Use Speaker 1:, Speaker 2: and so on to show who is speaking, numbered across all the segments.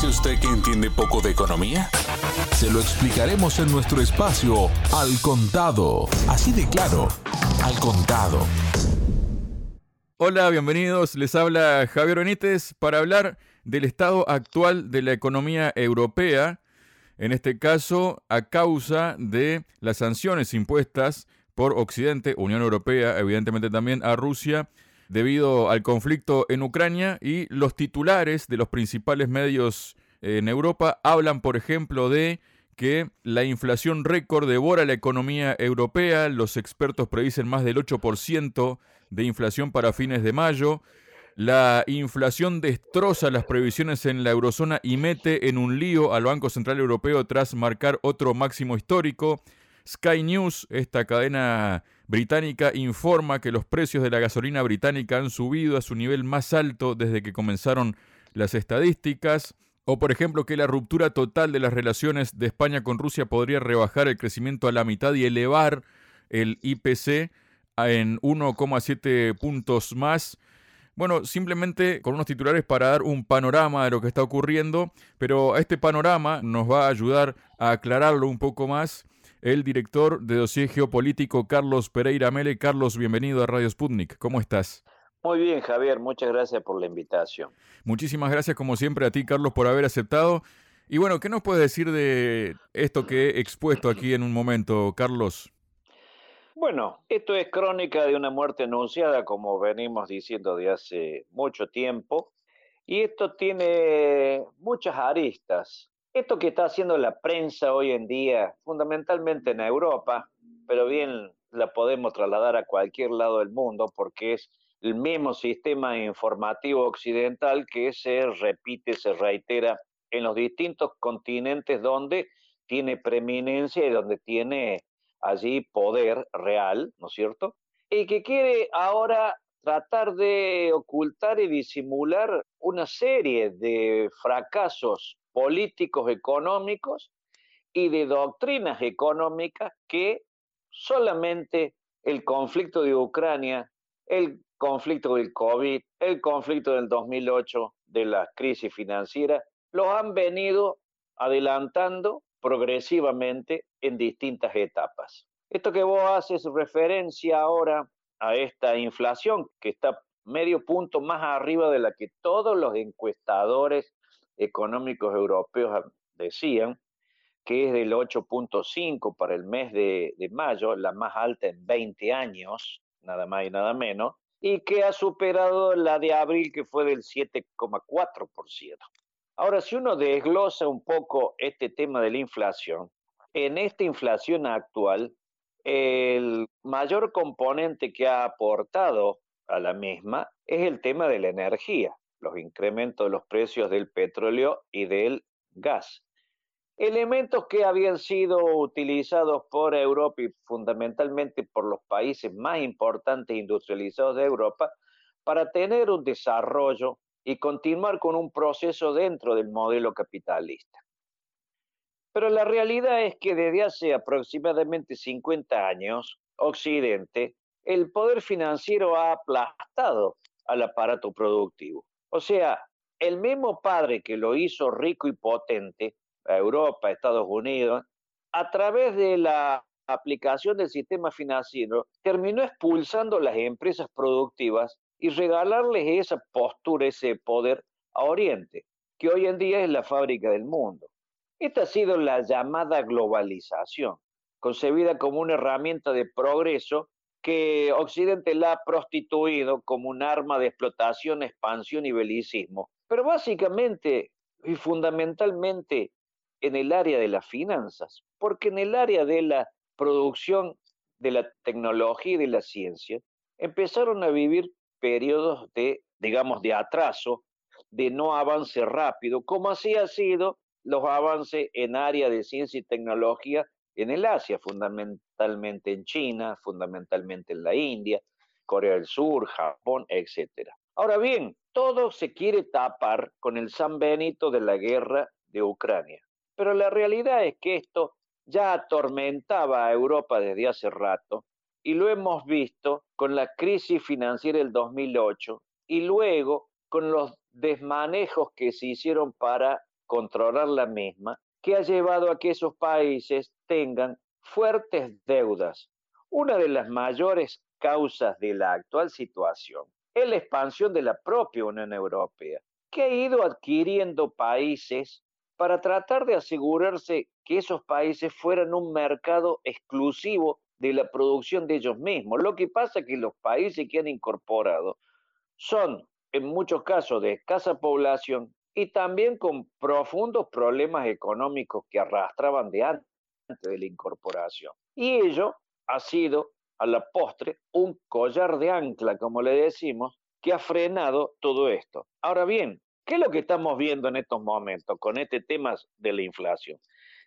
Speaker 1: dice usted que entiende poco de economía? Se lo explicaremos en nuestro espacio Al Contado. Así de claro, Al Contado.
Speaker 2: Hola, bienvenidos. Les habla Javier Benítez para hablar del estado actual de la economía europea, en este caso a causa de las sanciones impuestas por Occidente, Unión Europea, evidentemente también a Rusia, debido al conflicto en Ucrania y los titulares de los principales medios en Europa hablan, por ejemplo, de que la inflación récord devora la economía europea, los expertos predicen más del 8% de inflación para fines de mayo, la inflación destroza las previsiones en la eurozona y mete en un lío al Banco Central Europeo tras marcar otro máximo histórico. Sky News, esta cadena británica, informa que los precios de la gasolina británica han subido a su nivel más alto desde que comenzaron las estadísticas. O por ejemplo que la ruptura total de las relaciones de España con Rusia podría rebajar el crecimiento a la mitad y elevar el IPC en 1,7 puntos más. Bueno, simplemente con unos titulares para dar un panorama de lo que está ocurriendo, pero este panorama nos va a ayudar a aclararlo un poco más el director de dossier geopolítico Carlos Pereira Mele. Carlos, bienvenido a Radio Sputnik. ¿Cómo estás?
Speaker 3: Muy bien, Javier. Muchas gracias por la invitación.
Speaker 2: Muchísimas gracias, como siempre, a ti, Carlos, por haber aceptado. Y bueno, ¿qué nos puedes decir de esto que he expuesto aquí en un momento, Carlos?
Speaker 3: Bueno, esto es crónica de una muerte anunciada, como venimos diciendo de hace mucho tiempo, y esto tiene muchas aristas. Esto que está haciendo la prensa hoy en día, fundamentalmente en Europa, pero bien la podemos trasladar a cualquier lado del mundo porque es el mismo sistema informativo occidental que se repite, se reitera en los distintos continentes donde tiene preeminencia y donde tiene allí poder real, ¿no es cierto? Y que quiere ahora tratar de ocultar y disimular una serie de fracasos políticos económicos y de doctrinas económicas que solamente el conflicto de Ucrania, el conflicto del COVID, el conflicto del 2008, de la crisis financiera, los han venido adelantando progresivamente en distintas etapas. Esto que vos haces referencia ahora a esta inflación que está medio punto más arriba de la que todos los encuestadores económicos europeos decían, que es del 8.5 para el mes de, de, mayo, la más alta en 20 años, nada más y nada menos, y que ha superado la de abril, que fue del 7,4%. Ahora, si uno desglosa un poco este tema de la inflación, en esta inflación actual, el mayor componente que ha aportado a la misma es el tema de la energía los incrementos de los precios del petróleo y del gas. Elementos que habían sido utilizados por Europa y fundamentalmente por los países más importantes industrializados de Europa para tener un desarrollo y continuar con un proceso dentro del modelo capitalista. Pero la realidad es que desde hace aproximadamente 50 años, Occidente, el poder financiero ha aplastado al aparato productivo. O sea, el mismo padre que lo hizo rico y potente, a Europa, Estados Unidos, a través de la aplicación del sistema financiero, terminó expulsando las empresas productivas y regalarles esa postura, ese poder a Oriente, que hoy en día es la fábrica del mundo. Esta ha sido la llamada globalización, concebida como una herramienta de progreso que Occidente la ha prostituido como un arma de explotación, expansión y belicismo, pero básicamente y fundamentalmente en el área de las finanzas, porque en el área de la producción de la tecnología y de la ciencia empezaron a vivir periodos de, digamos, de atraso, de no avance rápido, como así ha sido los avances en área de ciencia y tecnología en el Asia, fundamentalmente en China, fundamentalmente en la India, Corea del Sur, Japón, etc. Ahora bien, todo se quiere tapar con el San Benito de la guerra de Ucrania, pero la realidad es que esto ya atormentaba a Europa desde hace rato y lo hemos visto con la crisis financiera del 2008 y luego con los desmanejos que se hicieron para controlar la misma, que ha llevado a que esos países tengan fuertes deudas. Una de las mayores causas de la actual situación es la expansión de la propia Unión Europea, que ha ido adquiriendo países para tratar de asegurarse que esos países fueran un mercado exclusivo de la producción de ellos mismos. Lo que pasa es que los países que han incorporado son en muchos casos de escasa población y también con profundos problemas económicos que arrastraban de antes de la incorporación. Y ello ha sido a la postre un collar de ancla, como le decimos, que ha frenado todo esto. Ahora bien, ¿qué es lo que estamos viendo en estos momentos con este tema de la inflación?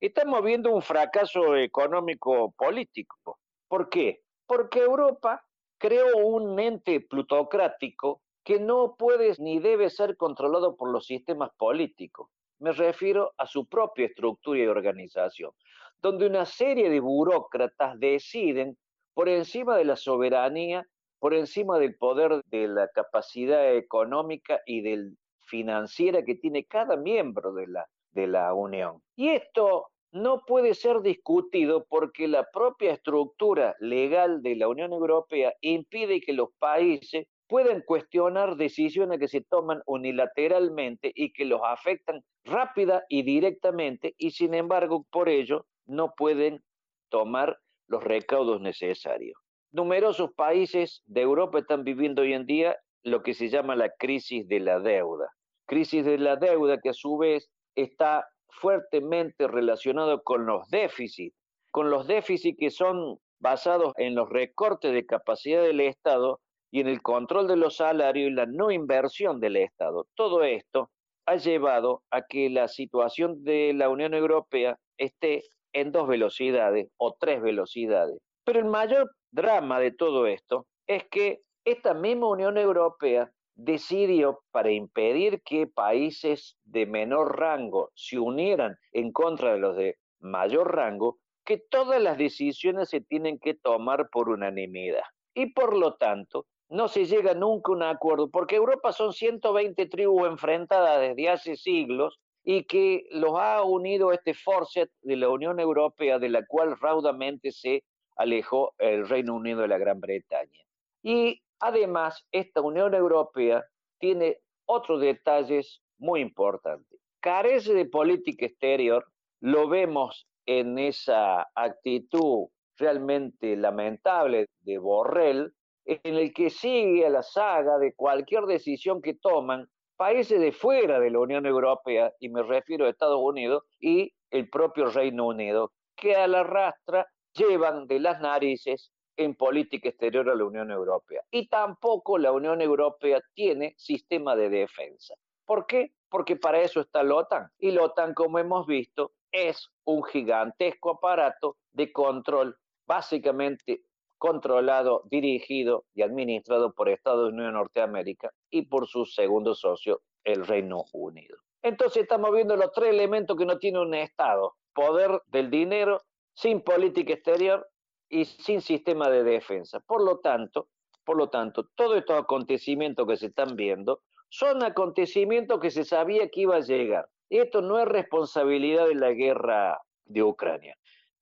Speaker 3: Estamos viendo un fracaso económico político. ¿Por qué? Porque Europa creó un ente plutocrático que no puede ni debe ser controlado por los sistemas políticos. Me refiero a su propia estructura y organización, donde una serie de burócratas deciden por encima de la soberanía, por encima del poder de la capacidad económica y del financiera que tiene cada miembro de la, de la Unión. Y esto no puede ser discutido porque la propia estructura legal de la Unión Europea impide que los países pueden cuestionar decisiones que se toman unilateralmente y que los afectan rápida y directamente y sin embargo por ello no pueden tomar los recaudos necesarios. Numerosos países de Europa están viviendo hoy en día lo que se llama la crisis de la deuda. Crisis de la deuda que a su vez está fuertemente relacionado con los déficits, con los déficits que son basados en los recortes de capacidad del Estado y en el control de los salarios y la no inversión del Estado. Todo esto ha llevado a que la situación de la Unión Europea esté en dos velocidades o tres velocidades. Pero el mayor drama de todo esto es que esta misma Unión Europea decidió para impedir que países de menor rango se unieran en contra de los de mayor rango, que todas las decisiones se tienen que tomar por unanimidad. Y por lo tanto, no se llega nunca a un acuerdo, porque Europa son 120 tribus enfrentadas desde hace siglos y que los ha unido este forcet de la Unión Europea, de la cual raudamente se alejó el Reino Unido de la Gran Bretaña. Y además, esta Unión Europea tiene otros detalles muy importantes. Carece de política exterior, lo vemos en esa actitud realmente lamentable de Borrell, en el que sigue a la saga de cualquier decisión que toman países de fuera de la Unión Europea, y me refiero a Estados Unidos y el propio Reino Unido, que a la rastra llevan de las narices en política exterior a la Unión Europea. Y tampoco la Unión Europea tiene sistema de defensa. ¿Por qué? Porque para eso está la OTAN. Y la OTAN, como hemos visto, es un gigantesco aparato de control básicamente controlado, dirigido y administrado por Estados Unidos de Norteamérica y por su segundo socio, el Reino Unido. Entonces estamos viendo los tres elementos que no tiene un Estado. Poder del dinero, sin política exterior y sin sistema de defensa. Por lo tanto, por lo tanto, todos estos acontecimientos que se están viendo son acontecimientos que se sabía que iba a llegar. Y esto no es responsabilidad de la guerra de Ucrania.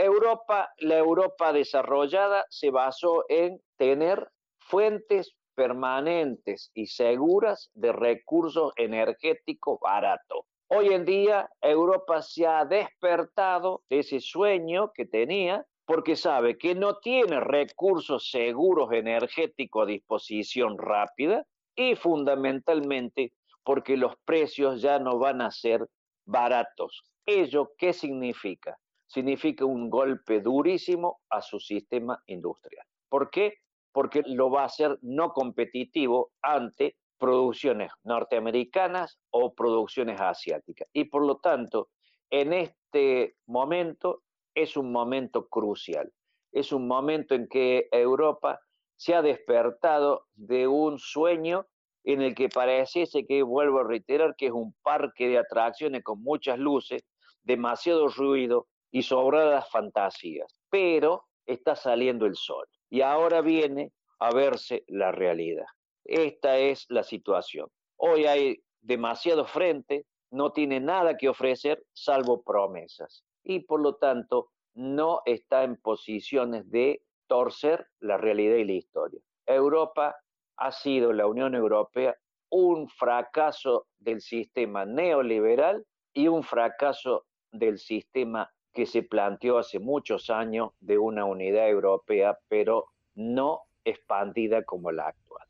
Speaker 3: Europa, la Europa desarrollada se basó en tener fuentes permanentes y seguras de recursos energéticos baratos. Hoy en día Europa se ha despertado de ese sueño que tenía porque sabe que no tiene recursos seguros energéticos a disposición rápida y fundamentalmente porque los precios ya no van a ser baratos. ¿Ello qué significa? Significa un golpe durísimo a su sistema industrial. ¿Por qué? Porque lo va a hacer no competitivo ante producciones norteamericanas o producciones asiáticas. Y por lo tanto, en este momento es un momento crucial. Es un momento en que Europa se ha despertado de un sueño en el que pareciese que, vuelvo a reiterar, que es un parque de atracciones con muchas luces, demasiado ruido, y sobradas fantasías, pero está saliendo el sol y ahora viene a verse la realidad. Esta es la situación. Hoy hay demasiado frente, no tiene nada que ofrecer salvo promesas y por lo tanto no está en posiciones de torcer la realidad y la historia. Europa ha sido, la Unión Europea, un fracaso del sistema neoliberal y un fracaso del sistema que se planteó hace muchos años de una unidad europea, pero no expandida como la actual.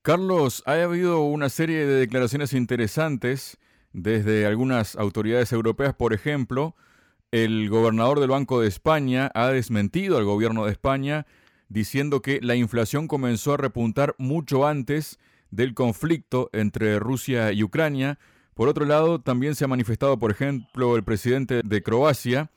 Speaker 2: Carlos, ha habido una serie de declaraciones interesantes desde algunas autoridades europeas, por ejemplo, el gobernador del Banco de España ha desmentido al gobierno de España diciendo que la inflación comenzó a repuntar mucho antes del conflicto entre Rusia y Ucrania. Por otro lado, también se ha manifestado, por ejemplo, el presidente de Croacia,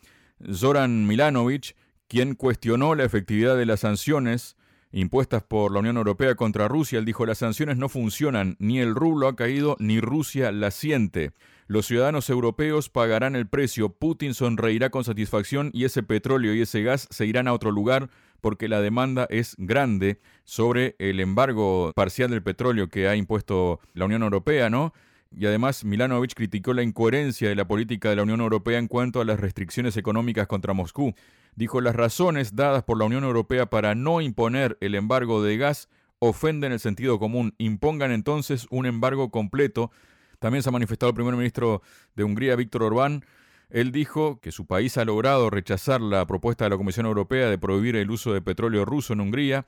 Speaker 2: Zoran Milanovic, quien cuestionó la efectividad de las sanciones impuestas por la Unión Europea contra Rusia. Él dijo, las sanciones no funcionan, ni el rublo ha caído, ni Rusia la siente. Los ciudadanos europeos pagarán el precio, Putin sonreirá con satisfacción y ese petróleo y ese gas se irán a otro lugar porque la demanda es grande sobre el embargo parcial del petróleo que ha impuesto la Unión Europea, ¿no? Y además Milanovic criticó la incoherencia de la política de la Unión Europea en cuanto a las restricciones económicas contra Moscú. Dijo las razones dadas por la Unión Europea para no imponer el embargo de gas ofenden el sentido común. Impongan entonces un embargo completo. También se ha manifestado el primer ministro de Hungría, Víctor Orbán. Él dijo que su país ha logrado rechazar la propuesta de la Comisión Europea de prohibir el uso de petróleo ruso en Hungría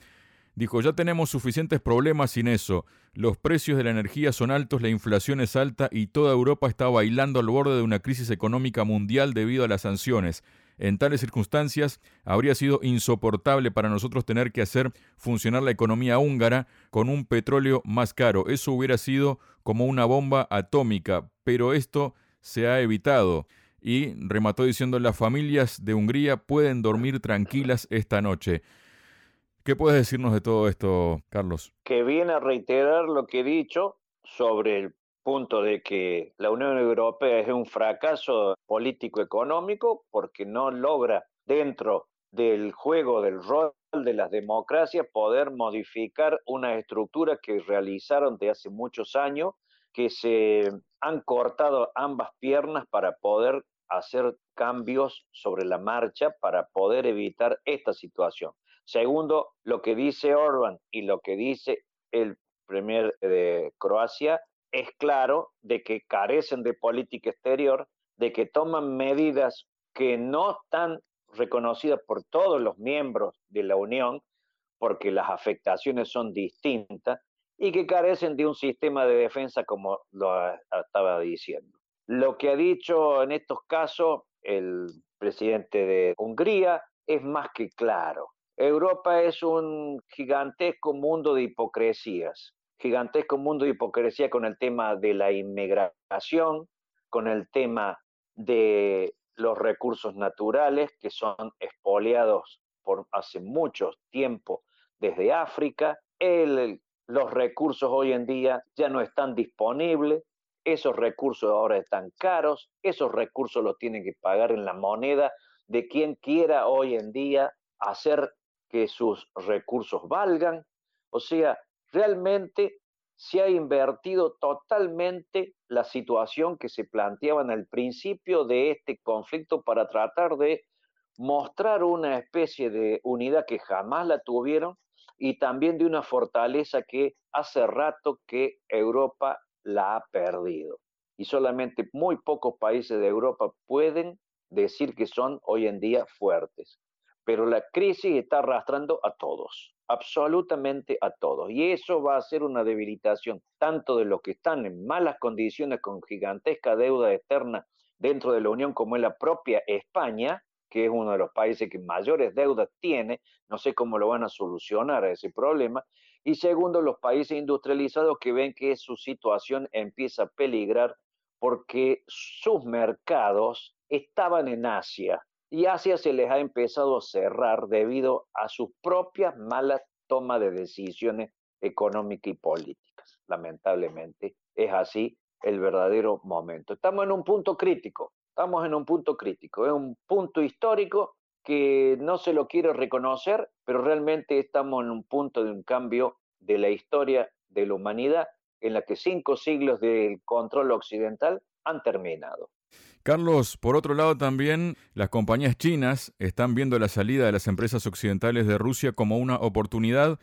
Speaker 2: Dijo, ya tenemos suficientes problemas sin eso. Los precios de la energía son altos, la inflación es alta y toda Europa está bailando al borde de una crisis económica mundial debido a las sanciones. En tales circunstancias, habría sido insoportable para nosotros tener que hacer funcionar la economía húngara con un petróleo más caro. Eso hubiera sido como una bomba atómica, pero esto se ha evitado. Y remató diciendo, las familias de Hungría pueden dormir tranquilas esta noche. ¿Qué puedes decirnos de todo esto, Carlos?
Speaker 3: Que viene a reiterar lo que he dicho sobre el punto de que la Unión Europea es un fracaso político-económico porque no logra dentro del juego del rol de las democracias poder modificar una estructura que realizaron de hace muchos años, que se han cortado ambas piernas para poder hacer cambios sobre la marcha para poder evitar esta situación. Segundo, lo que dice Orban y lo que dice el premier de Croacia es claro de que carecen de política exterior, de que toman medidas que no están reconocidas por todos los miembros de la Unión, porque las afectaciones son distintas, y que carecen de un sistema de defensa como lo estaba diciendo. Lo que ha dicho en estos casos el presidente de Hungría es más que claro. Europa es un gigantesco mundo de hipocresías, gigantesco mundo de hipocresía con el tema de la inmigración, con el tema de los recursos naturales que son expoliados por hace mucho tiempo desde África, los recursos hoy en día ya no están disponibles, esos recursos ahora están caros, esos recursos los tienen que pagar en la moneda de quien quiera hoy en día hacer que sus recursos valgan. O sea, realmente se ha invertido totalmente la situación que se planteaba en el principio de este conflicto para tratar de mostrar una especie de unidad que jamás la tuvieron y también de una fortaleza que hace rato que Europa la ha perdido. Y solamente muy pocos países de Europa pueden decir que son hoy en día fuertes pero la crisis está arrastrando a todos, absolutamente a todos. Y eso va a ser una debilitación tanto de los que están en malas condiciones con gigantesca deuda externa dentro de la Unión como es la propia España, que es uno de los países que mayores deudas tiene, no sé cómo lo van a solucionar a ese problema, y segundo, los países industrializados que ven que su situación empieza a peligrar porque sus mercados estaban en Asia, y Asia se les ha empezado a cerrar debido a sus propias malas tomas de decisiones económicas y políticas. Lamentablemente es así el verdadero momento. Estamos en un punto crítico, estamos en un punto crítico, es un punto histórico que no se lo quiere reconocer, pero realmente estamos en un punto de un cambio de la historia de la humanidad en la que cinco siglos del control occidental han terminado.
Speaker 2: Carlos, por otro lado también las compañías chinas están viendo la salida de las empresas occidentales de Rusia como una oportunidad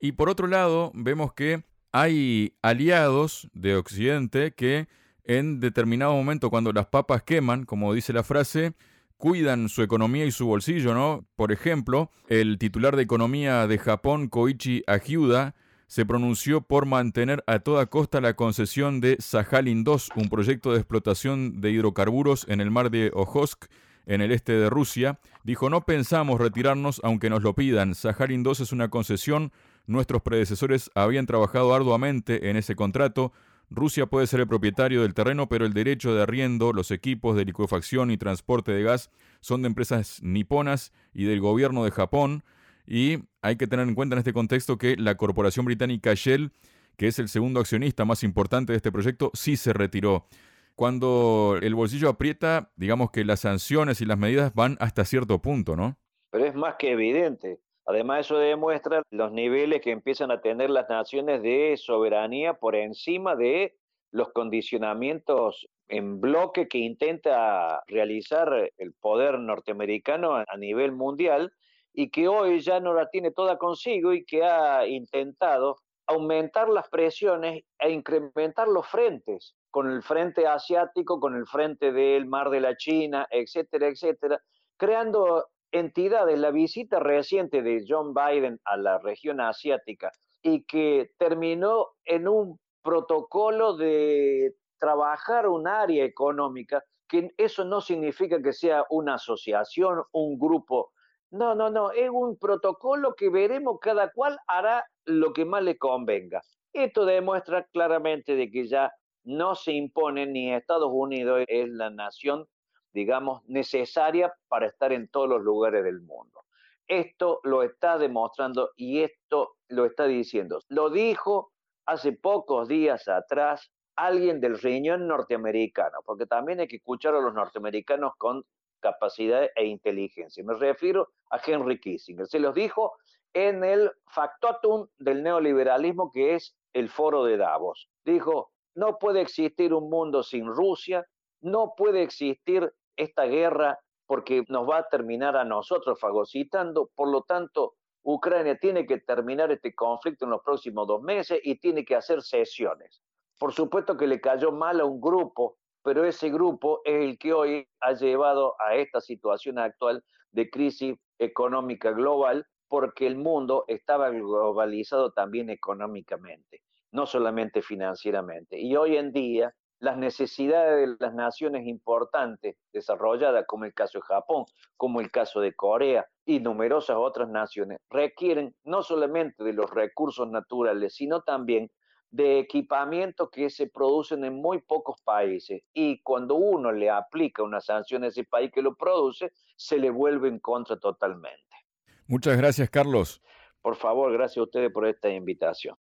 Speaker 2: y por otro lado vemos que hay aliados de Occidente que en determinado momento cuando las papas queman, como dice la frase, cuidan su economía y su bolsillo, ¿no? Por ejemplo, el titular de economía de Japón, Koichi Agiuda, se pronunció por mantener a toda costa la concesión de Sajalin 2, un proyecto de explotación de hidrocarburos en el mar de Ojotsk, en el este de Rusia. Dijo, no pensamos retirarnos aunque nos lo pidan. Sajalin 2 es una concesión. Nuestros predecesores habían trabajado arduamente en ese contrato. Rusia puede ser el propietario del terreno, pero el derecho de arriendo, los equipos de licuefacción y transporte de gas son de empresas niponas y del gobierno de Japón. Y hay que tener en cuenta en este contexto que la corporación británica Shell, que es el segundo accionista más importante de este proyecto, sí se retiró. Cuando el bolsillo aprieta, digamos que las sanciones y las medidas van hasta cierto punto, ¿no?
Speaker 3: Pero es más que evidente. Además, eso demuestra los niveles que empiezan a tener las naciones de soberanía por encima de los condicionamientos en bloque que intenta realizar el poder norteamericano a nivel mundial y que hoy ya no la tiene toda consigo y que ha intentado aumentar las presiones e incrementar los frentes, con el frente asiático, con el frente del Mar de la China, etcétera, etcétera, creando entidades. La visita reciente de John Biden a la región asiática y que terminó en un protocolo de trabajar un área económica, que eso no significa que sea una asociación, un grupo no, no, no, es un protocolo que veremos cada cual hará lo que más le convenga. Esto demuestra claramente de que ya no se impone ni Estados Unidos es la nación, digamos, necesaria para estar en todos los lugares del mundo. Esto lo está demostrando y esto lo está diciendo. Lo dijo hace pocos días atrás alguien del riñón norteamericano, porque también hay que escuchar a los norteamericanos con capacidad e inteligencia. Me refiero a Henry Kissinger. Se los dijo en el factotum del neoliberalismo que es el foro de Davos. Dijo, no puede existir un mundo sin Rusia, no puede existir esta guerra porque nos va a terminar a nosotros fagocitando, por lo tanto, Ucrania tiene que terminar este conflicto en los próximos dos meses y tiene que hacer sesiones. Por supuesto que le cayó mal a un grupo pero ese grupo es el que hoy ha llevado a esta situación actual de crisis económica global, porque el mundo estaba globalizado también económicamente, no solamente financieramente. Y hoy en día las necesidades de las naciones importantes desarrolladas, como el caso de Japón, como el caso de Corea y numerosas otras naciones, requieren no solamente de los recursos naturales, sino también de equipamiento que se producen en muy pocos países y cuando uno le aplica una sanción a ese país que lo produce, se le vuelve en contra totalmente.
Speaker 2: Muchas gracias, Carlos.
Speaker 3: Por favor, gracias a ustedes por esta invitación.